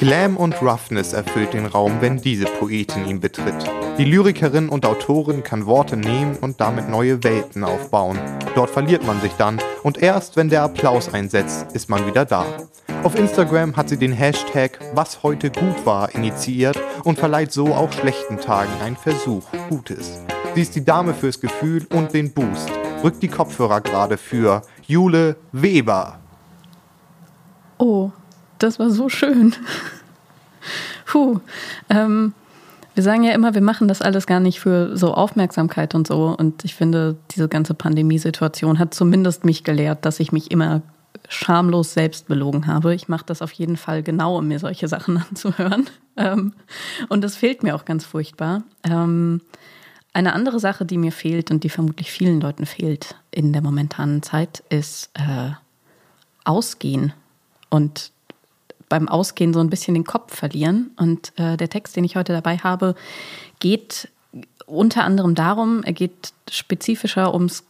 Glam und Roughness erfüllt den Raum, wenn diese Poetin ihn betritt. Die Lyrikerin und Autorin kann Worte nehmen und damit neue Welten aufbauen. Dort verliert man sich dann und erst wenn der Applaus einsetzt, ist man wieder da. Auf Instagram hat sie den Hashtag Was heute gut war initiiert und verleiht so auch schlechten Tagen einen Versuch Gutes. Sie ist die Dame fürs Gefühl und den Boost. Rückt die Kopfhörer gerade für Jule Weber. Oh, das war so schön. Puh. Ähm, wir sagen ja immer, wir machen das alles gar nicht für so Aufmerksamkeit und so. Und ich finde, diese ganze Pandemiesituation hat zumindest mich gelehrt, dass ich mich immer schamlos selbst belogen habe. Ich mache das auf jeden Fall genau, um mir solche Sachen anzuhören. Ähm, und das fehlt mir auch ganz furchtbar. Ähm, eine andere Sache, die mir fehlt und die vermutlich vielen Leuten fehlt in der momentanen Zeit, ist äh, Ausgehen und beim Ausgehen so ein bisschen den Kopf verlieren. Und äh, der Text, den ich heute dabei habe, geht unter anderem darum, er geht spezifischer ums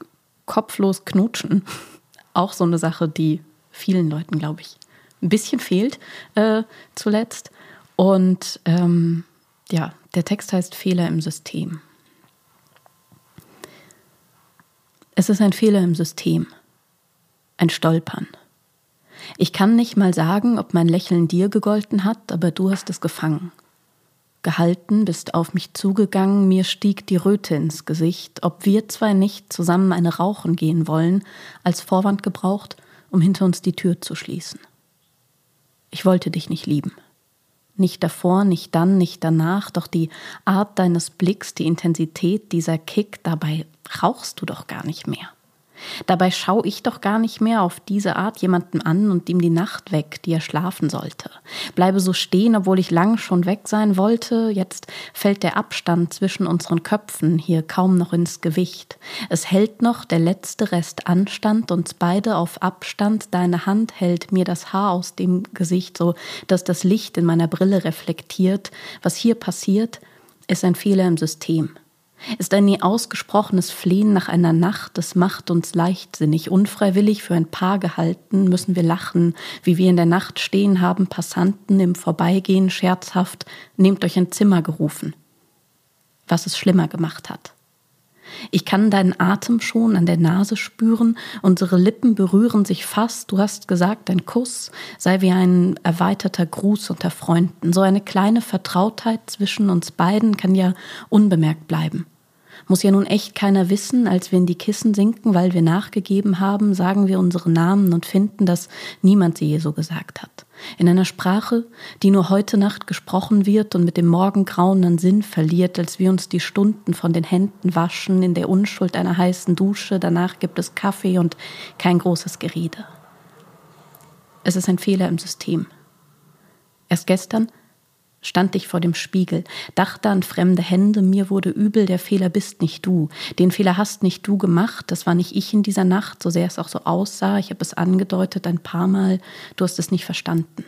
kopflos Knutschen. Auch so eine Sache, die vielen Leuten, glaube ich, ein bisschen fehlt äh, zuletzt. Und ähm, ja, der Text heißt Fehler im System. Es ist ein Fehler im System, ein Stolpern. Ich kann nicht mal sagen, ob mein Lächeln dir gegolten hat, aber du hast es gefangen. Gehalten, bist auf mich zugegangen, mir stieg die Röte ins Gesicht, ob wir zwei nicht zusammen eine Rauchen gehen wollen, als Vorwand gebraucht, um hinter uns die Tür zu schließen. Ich wollte dich nicht lieben. Nicht davor, nicht dann, nicht danach, doch die Art deines Blicks, die Intensität, dieser Kick, dabei rauchst du doch gar nicht mehr. Dabei schaue ich doch gar nicht mehr auf diese Art jemanden an und ihm die Nacht weg, die er schlafen sollte. Bleibe so stehen, obwohl ich lang schon weg sein wollte. Jetzt fällt der Abstand zwischen unseren Köpfen hier kaum noch ins Gewicht. Es hält noch der letzte Rest Anstand, uns beide auf Abstand. Deine Hand hält mir das Haar aus dem Gesicht, so dass das Licht in meiner Brille reflektiert. Was hier passiert, ist ein Fehler im System ist ein nie ausgesprochenes Flehen nach einer Nacht, das macht uns leichtsinnig, unfreiwillig für ein Paar gehalten, müssen wir lachen, wie wir in der Nacht stehen haben, Passanten im Vorbeigehen scherzhaft, nehmt euch ein Zimmer gerufen. Was es schlimmer gemacht hat. Ich kann deinen Atem schon an der Nase spüren, unsere Lippen berühren sich fast, du hast gesagt, ein Kuss sei wie ein erweiterter Gruß unter Freunden. So eine kleine Vertrautheit zwischen uns beiden kann ja unbemerkt bleiben. Muss ja nun echt keiner wissen, als wir in die Kissen sinken, weil wir nachgegeben haben, sagen wir unsere Namen und finden, dass niemand sie je so gesagt hat. In einer Sprache, die nur heute Nacht gesprochen wird und mit dem Morgengrauen an Sinn verliert, als wir uns die Stunden von den Händen waschen, in der Unschuld einer heißen Dusche, danach gibt es Kaffee und kein großes Gerede. Es ist ein Fehler im System. Erst gestern stand ich vor dem Spiegel, dachte an fremde Hände, mir wurde übel, der Fehler bist nicht du. Den Fehler hast nicht du gemacht, das war nicht ich in dieser Nacht, so sehr es auch so aussah, ich habe es angedeutet ein paar Mal, du hast es nicht verstanden.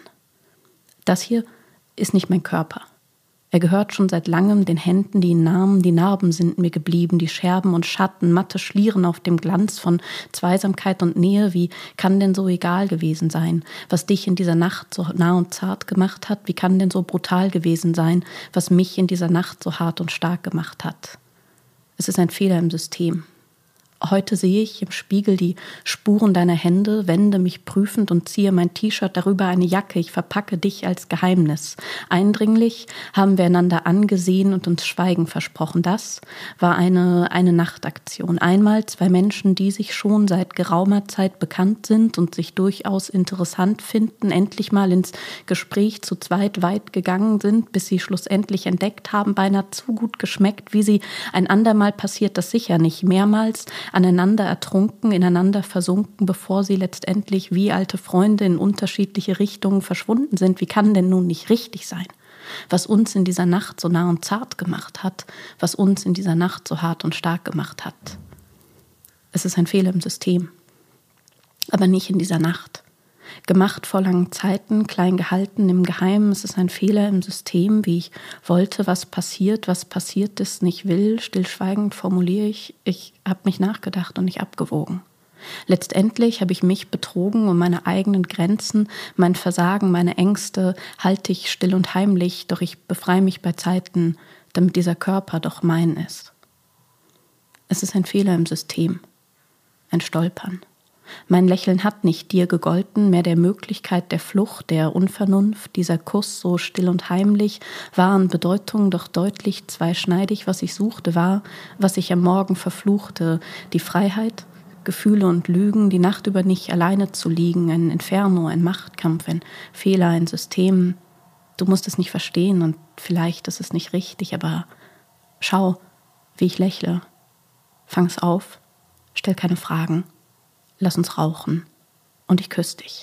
Das hier ist nicht mein Körper. Er gehört schon seit langem den Händen, die ihn nahmen, die Narben sind mir geblieben, die Scherben und Schatten, matte Schlieren auf dem Glanz von Zweisamkeit und Nähe, wie kann denn so egal gewesen sein, was dich in dieser Nacht so nah und zart gemacht hat, wie kann denn so brutal gewesen sein, was mich in dieser Nacht so hart und stark gemacht hat. Es ist ein Fehler im System. Heute sehe ich im Spiegel die Spuren deiner Hände, wende mich prüfend und ziehe mein T-Shirt darüber eine Jacke. Ich verpacke dich als Geheimnis. Eindringlich haben wir einander angesehen und uns Schweigen versprochen. Das war eine, eine Nachtaktion. Einmal zwei Menschen, die sich schon seit geraumer Zeit bekannt sind und sich durchaus interessant finden, endlich mal ins Gespräch zu zweit weit gegangen sind, bis sie schlussendlich entdeckt haben, beinahe zu gut geschmeckt, wie sie ein andermal passiert das sicher nicht. Mehrmals aneinander ertrunken, ineinander versunken, bevor sie letztendlich wie alte Freunde in unterschiedliche Richtungen verschwunden sind. Wie kann denn nun nicht richtig sein? Was uns in dieser Nacht so nah und zart gemacht hat, was uns in dieser Nacht so hart und stark gemacht hat. Es ist ein Fehler im System, aber nicht in dieser Nacht gemacht vor langen Zeiten, klein gehalten im Geheimen. Es ist ein Fehler im System, wie ich wollte, was passiert, was passiert ist, nicht will. Stillschweigend formuliere ich, ich habe mich nachgedacht und nicht abgewogen. Letztendlich habe ich mich betrogen um meine eigenen Grenzen, mein Versagen, meine Ängste halte ich still und heimlich, doch ich befreie mich bei Zeiten, damit dieser Körper doch mein ist. Es ist ein Fehler im System, ein Stolpern. Mein Lächeln hat nicht dir gegolten, mehr der Möglichkeit der Flucht, der Unvernunft, dieser Kuss so still und heimlich, waren Bedeutungen doch deutlich zweischneidig, was ich suchte, war, was ich am Morgen verfluchte, die Freiheit, Gefühle und Lügen, die Nacht über nicht alleine zu liegen, ein Inferno, ein Machtkampf, ein Fehler, ein System. Du musst es nicht verstehen und vielleicht ist es nicht richtig, aber schau, wie ich lächle. Fang's auf, stell keine Fragen lass uns rauchen und ich küsse dich.